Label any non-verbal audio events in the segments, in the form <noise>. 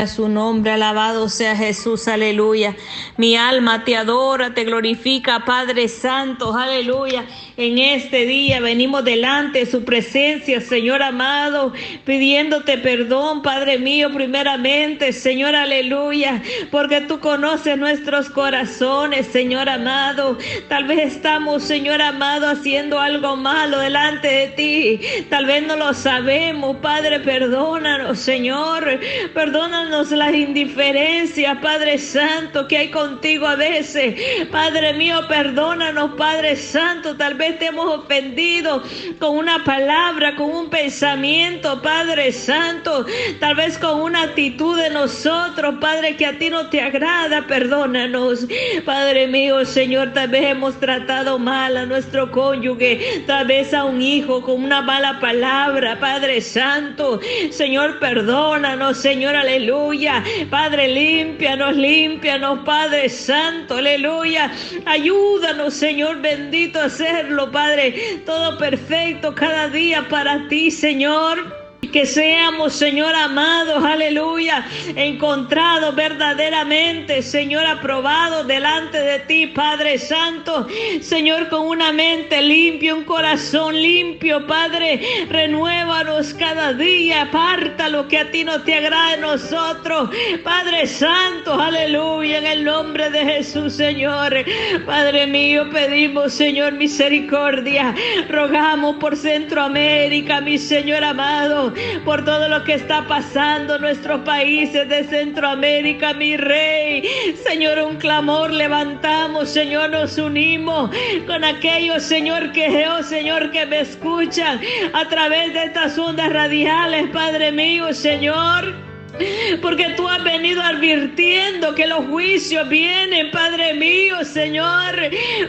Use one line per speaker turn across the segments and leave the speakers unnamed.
A su nombre, alabado sea Jesús, aleluya. Mi alma te adora, te glorifica, Padre Santo, aleluya. En este día venimos delante de su presencia, Señor amado, pidiéndote perdón, Padre mío, primeramente, Señor, aleluya, porque tú conoces nuestros corazones, Señor amado. Tal vez estamos, Señor amado, haciendo algo malo delante de ti. Tal vez no lo sabemos, Padre, perdónanos, Señor. Perdónanos las indiferencias, Padre Santo, que hay contigo a veces. Padre mío, perdónanos, Padre Santo. Tal vez te hemos ofendido con una palabra, con un pensamiento, Padre Santo. Tal vez con una actitud de nosotros, Padre, que a ti no te agrada. Perdónanos, Padre mío, Señor. Tal vez hemos tratado mal a nuestro cónyuge, tal vez a un hijo con una mala palabra, Padre Santo. Señor, perdónanos, Señor, aleluya. Padre, límpianos, límpianos, Padre Santo, aleluya. Ayúdanos, Señor bendito, a hacerlo, Padre. Todo perfecto cada día para ti, Señor. Que seamos, Señor amado, aleluya, encontrados verdaderamente, Señor aprobado delante de ti, Padre Santo. Señor, con una mente limpia, un corazón limpio, Padre, renuévanos cada día, aparta lo que a ti no te agrada de nosotros, Padre Santo, aleluya, en el nombre de Jesús, Señor. Padre mío, pedimos, Señor, misericordia. Rogamos por Centroamérica, mi Señor amado por todo lo que está pasando en nuestros países de Centroamérica, mi rey. Señor, un clamor levantamos, Señor, nos unimos con aquellos, Señor, que, oh Señor, que me escuchan a través de estas ondas radiales, Padre mío, Señor. Porque tú has venido advirtiendo que los juicios vienen, Padre mío, Señor.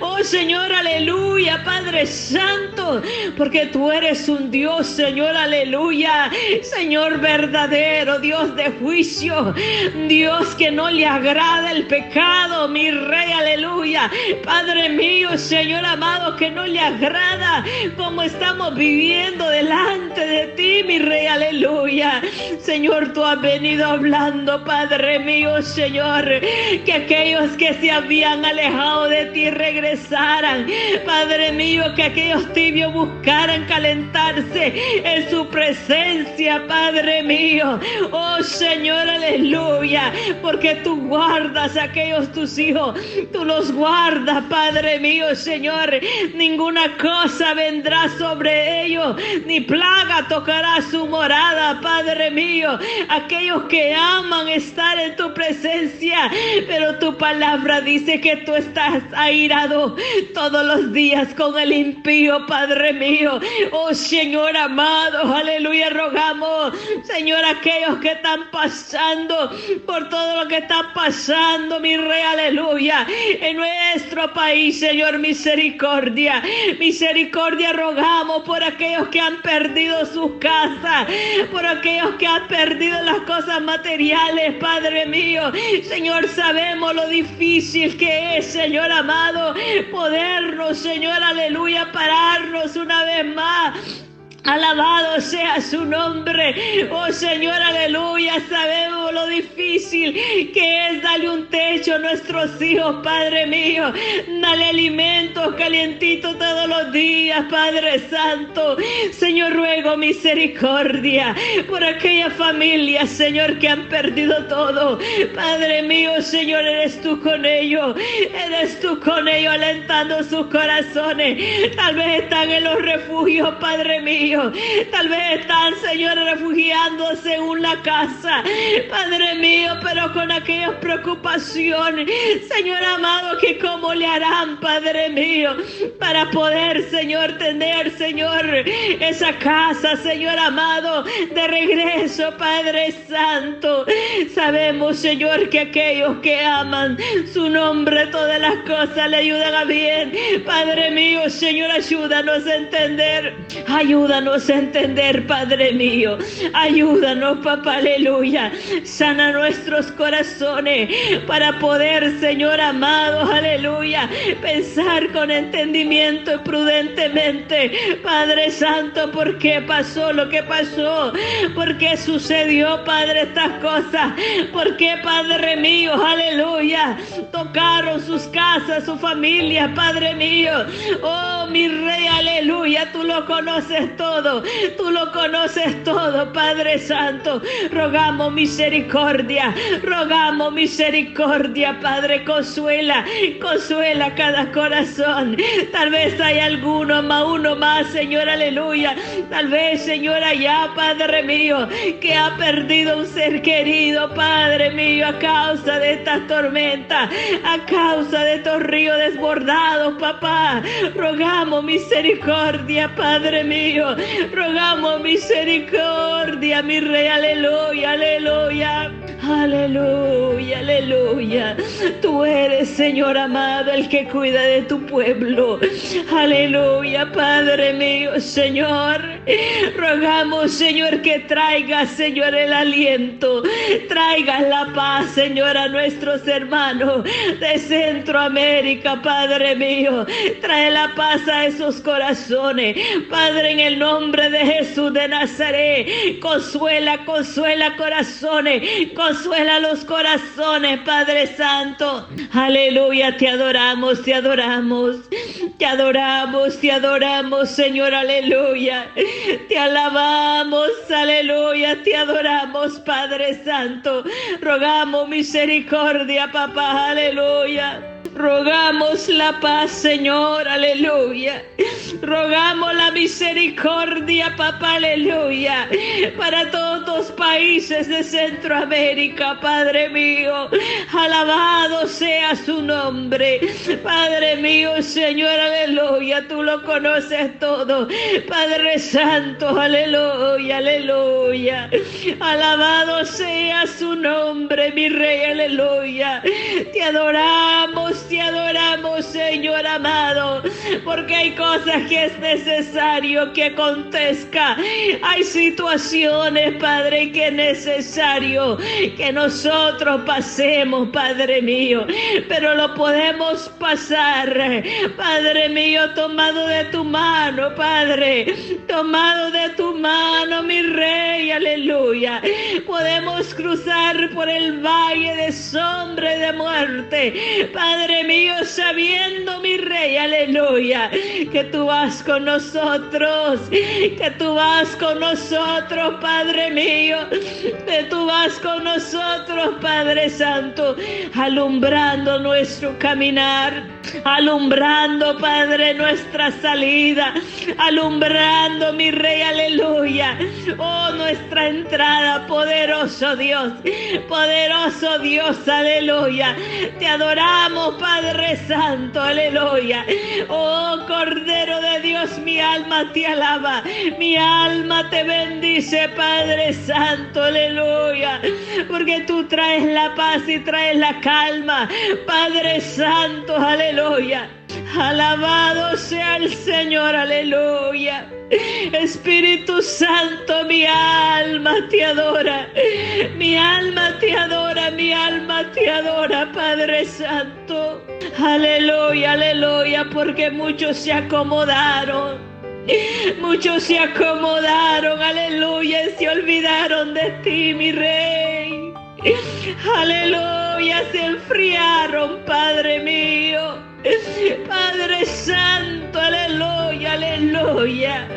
Oh Señor, aleluya, Padre Santo. Porque tú eres un Dios, Señor, aleluya. Señor verdadero, Dios de juicio. Dios que no le agrada el pecado, mi rey, aleluya. Padre mío, Señor amado, que no le agrada como estamos viviendo delante de ti, mi rey, aleluya. Señor, tú has venido hablando, Padre mío, Señor, que aquellos que se habían alejado de ti regresaran. Padre mío, que aquellos tibios buscaran calentarse en su presencia, Padre mío. Oh Señor, aleluya, porque tú guardas a aquellos tus hijos, tú los guardas, Padre mío, Señor. Ninguna cosa vendrá sobre ellos, ni plaga tocará su morada, Padre mío. Aquellos que aman estar en tu presencia, pero tu palabra dice que tú estás airado todos los días con el impío, Padre mío. Oh Señor amado, aleluya, rogamos, Señor, aquellos que están pasando por todo lo que está pasando, mi rey, aleluya, en nuestro país, Señor, misericordia, misericordia, rogamos por aquellos que han perdido sus casas, por aquellos que han perdido las cosas materiales, Padre mío. Señor, sabemos lo difícil que es, Señor amado, podernos, Señor, aleluya, pararnos una vez más Alabado sea su nombre. Oh Señor, aleluya. Sabemos lo difícil que es darle un techo a nuestros hijos, Padre mío. Dale alimentos calientitos todos los días, Padre Santo. Señor, ruego misericordia por aquellas familias, Señor, que han perdido todo. Padre mío, Señor, eres tú con ellos. Eres tú con ellos alentando sus corazones. Tal vez están en los refugios, Padre mío. Tal vez están, Señor, refugiándose en una casa. Padre mío, pero con aquellas preocupaciones. Señor amado, que cómo le harán, Padre mío, para poder, Señor, tener, Señor, esa casa, Señor amado, de regreso, Padre Santo. Sabemos, Señor, que aquellos que aman su nombre, todas las cosas le ayudan a bien. Padre mío, Señor, ayúdanos a entender. Ayúdanos Ayúdanos entender, Padre mío. Ayúdanos, papá, aleluya. Sana nuestros corazones para poder, Señor amado, aleluya, pensar con entendimiento y prudentemente. Padre Santo, ¿por qué pasó lo que pasó? ¿Por qué sucedió, Padre, estas cosas? ¿Por qué, Padre mío, aleluya, tocaron sus casas, su familia, Padre mío? Oh, mi rey, aleluya, tú lo conoces todo, tú lo conoces todo, Padre Santo. Rogamos misericordia, rogamos misericordia, Padre, consuela, consuela cada corazón. Tal vez hay alguno más, uno más, Señor, aleluya. Tal vez, Señor, allá, Padre mío, que ha perdido un ser querido, Padre mío, a causa de estas tormentas, a causa de estos ríos desbordados, papá. Rogamos misericordia, Padre mío. Rogamos misericordia, mi rey, aleluya, aleluya. Aleluya, aleluya. Tú eres, Señor amado, el que cuida de tu pueblo. Aleluya, Padre mío, Señor. Rogamos, Señor, que traigas, Señor, el aliento. Traigas la paz, Señor, a nuestros hermanos de Centroamérica, Padre mío. Trae la paz a esos corazones. Padre, en el nombre de Jesús de Nazaret, consuela, consuela corazones. Consuela los corazones, Padre Santo. Aleluya, te adoramos, te adoramos. Te adoramos, te adoramos, Señor, aleluya. Te alabamos, aleluya, te adoramos, Padre Santo. Rogamos misericordia, papá, aleluya. Rogamos la paz, Señor, aleluya. Rogamos la misericordia, papá, aleluya, para todos los países de Centroamérica, Padre mío. Alabado sea su nombre, Padre mío, Señor, aleluya. Tú lo conoces todo, Padre Santo, aleluya, aleluya. Alabado sea su nombre, mi Rey, aleluya. Te adoramos te adoramos, Señor amado, porque hay cosas que es necesario que acontezca. Hay situaciones, Padre, que es necesario que nosotros pasemos, Padre mío, pero lo podemos pasar, Padre mío, tomado de tu mano, Padre, tomado de tu mano, mi Rey, aleluya. Podemos cruzar por el valle de sombra y de muerte, Padre mío, sabiendo, mi rey, aleluya, que tú vas con nosotros, que tú vas con nosotros, Padre mío, que tú vas con nosotros, Padre Santo, alumbrando nuestro caminar, alumbrando, Padre, nuestra salida, alumbrando, mi rey, aleluya, oh, nuestra entrada, poderoso Dios, poderoso Dios, aleluya, te adoramos, Padre Santo, aleluya. Oh Cordero de Dios, mi alma te alaba, mi alma te bendice, Padre Santo, aleluya. Porque tú traes la paz y traes la calma, Padre Santo, aleluya. Alabado sea el Señor, aleluya. Espíritu Santo, mi alma te adora. Mi alma te adora, mi alma te adora, Padre Santo. Aleluya, aleluya, porque muchos se acomodaron. Muchos se acomodaron, aleluya, y se olvidaron de ti, mi rey. Aleluya, se enfriaron, Padre mío. Padre Santo, aleluya, aleluya.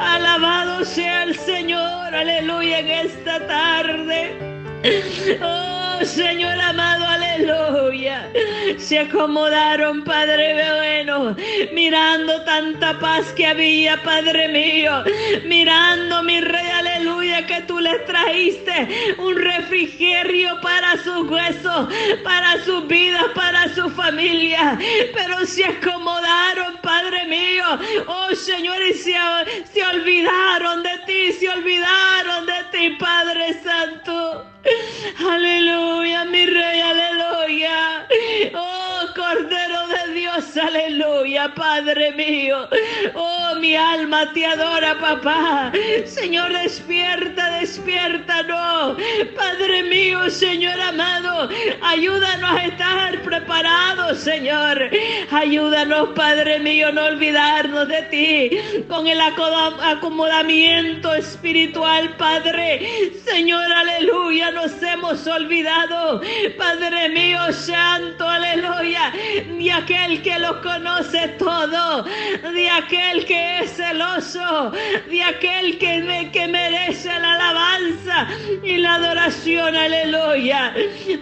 Alabado sea el Señor, aleluya, en esta tarde. Oh Señor amado, aleluya. Se acomodaron, Padre bueno, mirando tanta paz que había, Padre mío. Mirando, mi Rey, aleluya, que tú les trajiste un refrigerio para sus huesos, para sus vidas, para su familia. Pero se acomodaron, Padre mío. Oh Señor, y se, se olvidaron de ti, se olvidaron de ti, Padre Santo. Aleluya, mi rey, aleluya. Oh, Cordero de Aleluya, Padre mío. Oh, mi alma te adora, papá. Señor, despierta, despierta, no. Padre mío, Señor amado, ayúdanos a estar preparados, Señor. Ayúdanos, Padre mío, no olvidarnos de ti con el acomodamiento espiritual, Padre. Señor, aleluya, nos hemos olvidado, Padre mío, santo, aleluya, de aquel que lo conoce todo, de aquel que es celoso, de aquel que, que merece la alabanza y la adoración, aleluya.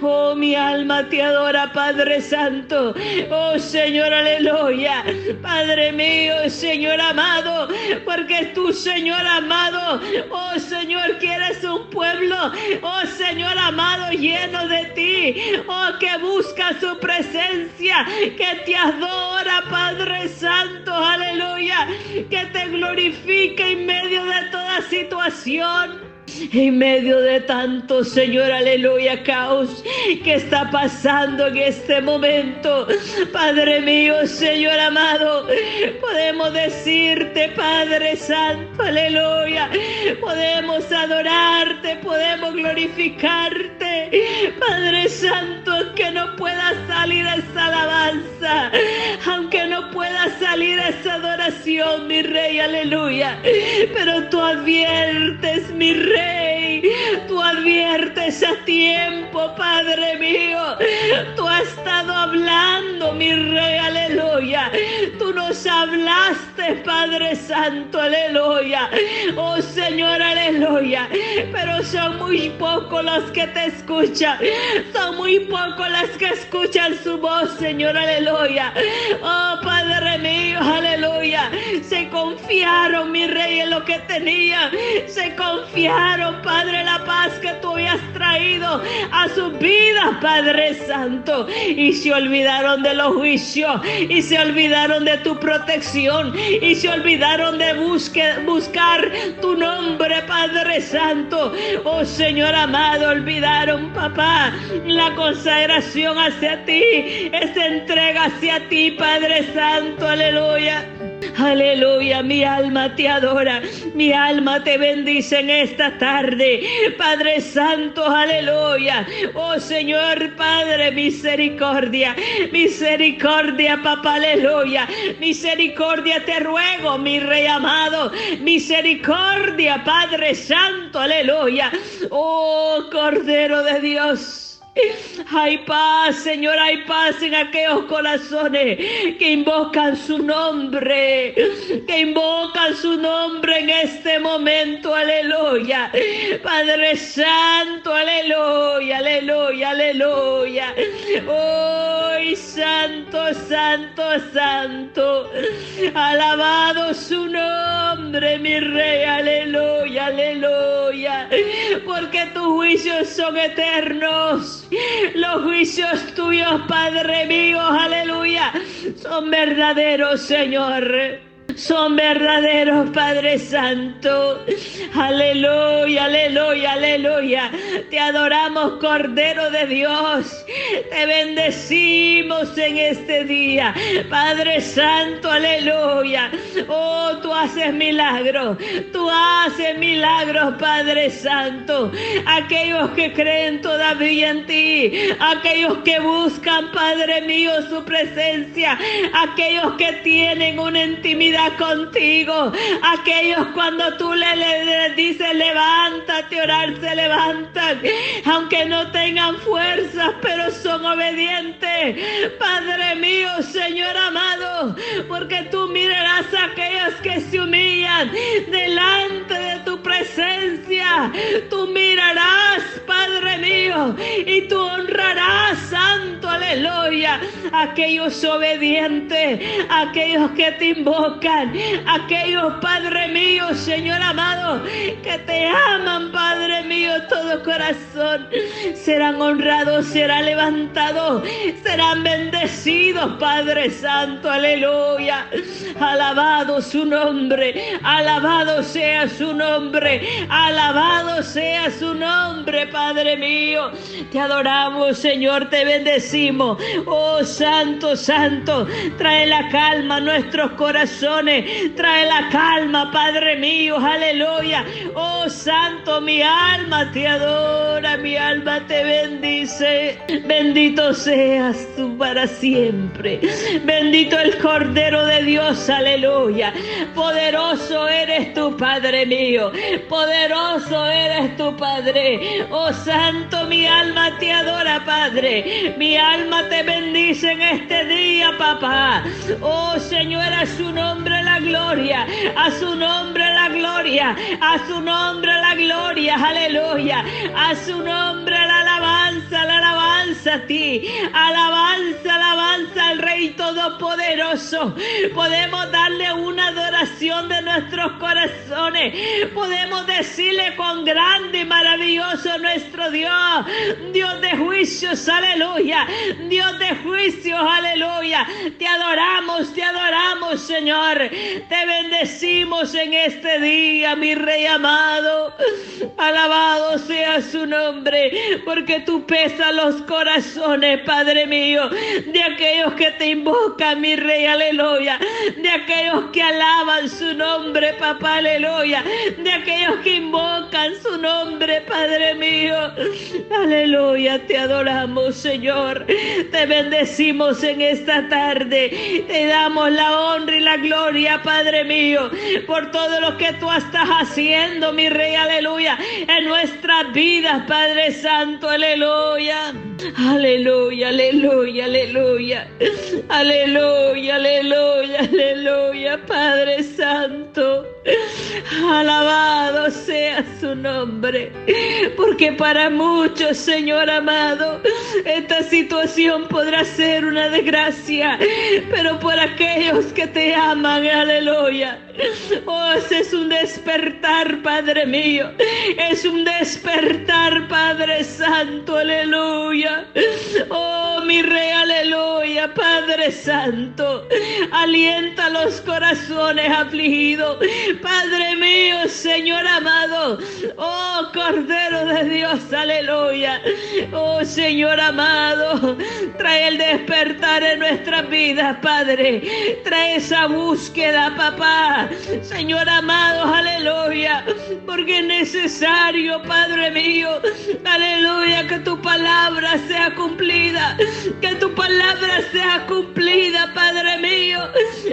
Oh, mi alma te adora, Padre Santo. Oh, Señor, aleluya. Padre mío, Señor amado, porque tú, Señor amado, oh, Señor, quieres un pueblo, oh, Señor amado, lleno de ti, oh, que busca su presencia, que te adora, Padre Santo, aleluya, que te glorifica en medio de toda situación. En medio de tanto, Señor, aleluya, caos que está pasando en este momento, Padre mío, Señor amado, podemos decirte, Padre Santo, aleluya, podemos adorarte, podemos glorificarte, Padre Santo, que no pueda salir esa alabanza, adoración, mi Rey, aleluya, pero tú adviertes, mi Rey, adviertes a tiempo, Padre mío. Tú has estado hablando, mi Rey, aleluya. Tú nos hablaste, Padre Santo, aleluya. Oh Señor, aleluya. Pero son muy pocos los que te escuchan. Son muy pocos los que escuchan su voz, Señor, aleluya. Oh Padre mío, aleluya. Se confiaron, mi Rey, en lo que tenían. Se confiaron Padre, la paz que tú habías traído a su vida, Padre Santo. Y se olvidaron de los juicios, y se olvidaron de tu protección, y se olvidaron de buscar tu nombre, Padre Santo. Oh Señor amado, olvidaron, papá, la consagración hacia ti, esa entrega hacia ti, Padre Santo. Aleluya. Aleluya, mi alma te adora, mi alma te bendice en esta tarde. Padre Santo, aleluya. Oh Señor Padre, misericordia, misericordia, papá, aleluya. Misericordia te ruego, mi rey amado. Misericordia, Padre Santo, aleluya. Oh Cordero de Dios. Hay paz, Señor, hay paz en aquellos corazones que invocan su nombre, que invocan su nombre en este momento, aleluya. Padre Santo, aleluya, aleluya, aleluya. Hoy, Santo, Santo, Santo, alabado su nombre, mi Rey, aleluya, aleluya, porque tus juicios son eternos <laughs> los juicios tuyos, Padre mío, aleluya, son verdaderos, Señor son verdaderos, Padre Santo. Aleluya, aleluya, aleluya. Te adoramos, Cordero de Dios. Te bendecimos en este día. Padre Santo, aleluya. Oh, tú haces milagros. Tú haces milagros, Padre Santo. Aquellos que creen todavía en ti. Aquellos que buscan, Padre mío, su presencia. Aquellos que tienen una intimidad contigo. Aquellos cuando tú le, dices levántate, orar se levantan. Aunque no tengan fuerzas, pero son obedientes. Padre mío, Señor amado, porque tú mirarás a aquellos que se humillan delante de tu presencia. Tú mirarás, Padre mío, y tú honrarás, Santo, aleluya, aquellos obedientes, aquellos que te invocan aquellos, Padre mío, Señor amado, que te aman, Padre mío, todo corazón, serán honrados, serán levantados, serán bendecidos, Padre Santo, aleluya. Alabado su nombre, alabado sea su nombre, alabado sea su nombre, Padre mío. Te adoramos, Señor, te bendecimos. Oh Santo, Santo, trae la calma a nuestros corazones. Trae la calma, Padre mío. Aleluya. Oh Santo, mi alma te adora, mi alma te bendice. Bendito seas tú para siempre. Bendito el Cordero de Dios. Aleluya. Poderoso eres tu Padre mío. Poderoso eres tu Padre. Oh Santo, mi alma te adora, Padre. Mi alma te bendice en este día, papá. Oh Señor, a su nombre la gloria. A su nombre la gloria. A su nombre la gloria. Aleluya. A su nombre la alabanza, la alabanza a ti. Alabanza, alabanza al Rey Todopoderoso. Podemos darle una adoración de nuestros corazones. Podemos decirle con grande y maravilloso nuestro Dios. Dios de juicios, aleluya. Dios de juicios, aleluya. Te adoramos, te adoramos, Señor. Te bendecimos en este día, mi Rey amado. Alabado sea su nombre, porque tú pesas los corazones, Padre mío, de aquellos que te invocan, mi Rey, aleluya. De aquellos que alaban su nombre, papá, aleluya. De aquellos que invocan su nombre, Padre mío. Aleluya, te adoramos, Señor. Te bendecimos en esta tarde. Te damos la honra y la gloria, Padre mío, por todo lo que tú estás haciendo, mi Rey, aleluya, en nuestras vidas, Padre Santo, aleluya. Aleluya, aleluya, aleluya. Aleluya, aleluya, aleluya, Padre Santo. Alabado sea su nombre, porque para muchos, Señor amado, esta situación podrá ser una desgracia, pero por aquellos que te aman, aleluya. Oh, es un despertar, Padre mío. Es un despertar, Padre Santo, aleluya. Oh, mi Rey, aleluya, Padre Santo. Alienta los corazones afligidos. Padre mío, Señor amado. Oh, Cordero de Dios, aleluya. Oh, Señor amado. Trae el despertar en nuestras vidas, Padre. Trae esa búsqueda, papá. Señor amado, aleluya. Porque es necesario, Padre mío. Aleluya, que tu palabra sea cumplida. Que tu palabra sea cumplida, Padre mío.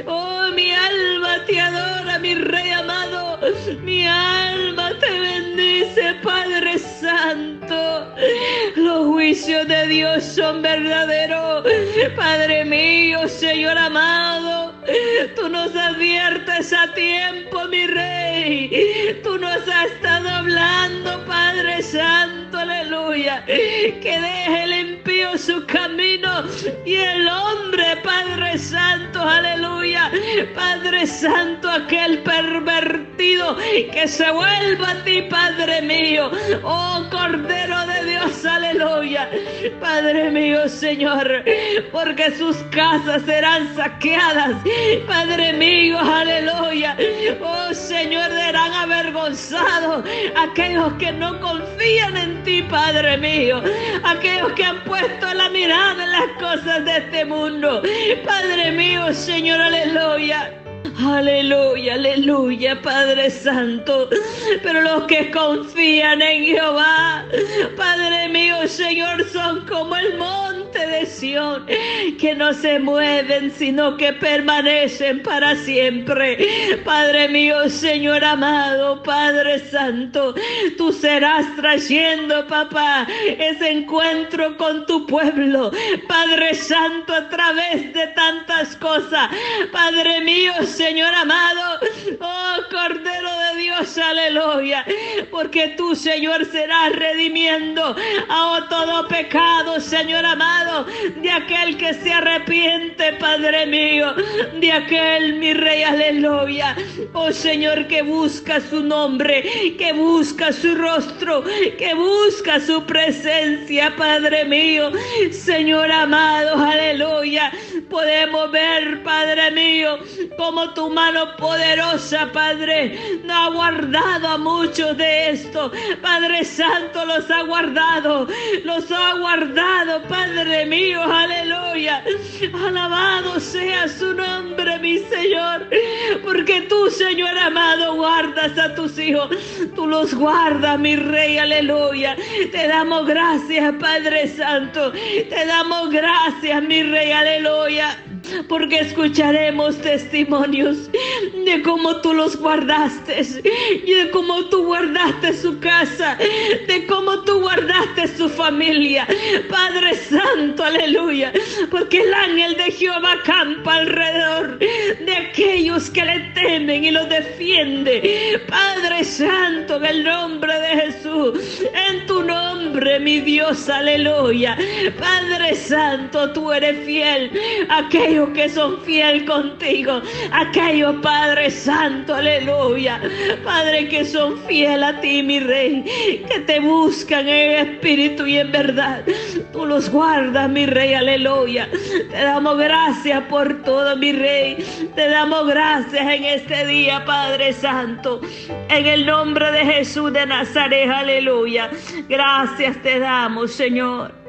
Oh, mi alma te adora, mi Rey amado. Mi alma te bendice, Padre Santo. Los juicios de Dios son verdaderos. Padre mío, Señor amado. Tú nos adviertes a tiempo, mi Rey. Tú nos has estado hablando, Padre Santo, aleluya. Que deje el impío su camino y el hombre, Padre Santo, aquel pervertido que se vuelva a ti, Padre mío. Oh Cordero de Dios, aleluya. Padre mío, Señor, porque sus casas serán saqueadas. Padre mío, aleluya. Oh Señor, serán avergonzados aquellos que no confían en ti, Padre mío. Aquellos que han puesto la mirada en las cosas de este mundo. Padre mío, Señor, aleluya. Aleluya, aleluya, Padre Santo. Pero los que confían en Jehová, Padre mío, Señor, son como el monte de Sión, que no se mueven, sino que permanecen para siempre. Padre mío, Señor amado, Padre Santo, tú serás trayendo, papá, ese encuentro con tu pueblo. Padre Santo, a través de tantas cosas. Padre mío, Señor amado. Oh Cordero aleluya. Porque tú, Señor, serás redimiendo a todo pecado, Señor amado, de aquel que se arrepiente, Padre mío, de aquel, mi Rey, aleluya. Oh Señor, que busca su nombre, que busca su rostro, que busca su presencia, Padre mío. Señor amado, aleluya. Podemos ver, Padre mío, como tu mano poderosa, Padre, ha guardado a muchos de esto. Padre Santo los ha guardado, los ha guardado, Padre mío, aleluya. Alabado sea su nombre, mi Señor, porque tú, Señor amado, guardas a tus hijos. Tú los guardas, mi Rey, aleluya. Te damos gracias, Padre Santo. Te damos gracias, mi Rey, aleluya porque escucharemos testimonios de cómo tú los guardaste y de cómo tú guardaste su casa, de cómo tú guardaste su familia. Padre Santo, aleluya, porque el ángel de Jehová campa alrededor de aquellos que le temen y los defiende. Padre Santo, en el nombre de Jesús, en tu nombre, mi Dios, aleluya. Padre Santo, tú eres fiel. Que son fiel contigo, aquellos Padre Santo, aleluya, Padre que son fiel a ti, mi Rey, que te buscan en espíritu y en verdad. Tú los guardas, mi Rey, aleluya. Te damos gracias por todo, mi Rey. Te damos gracias en este día, Padre Santo. En el nombre de Jesús de Nazaret, aleluya. Gracias te damos, Señor.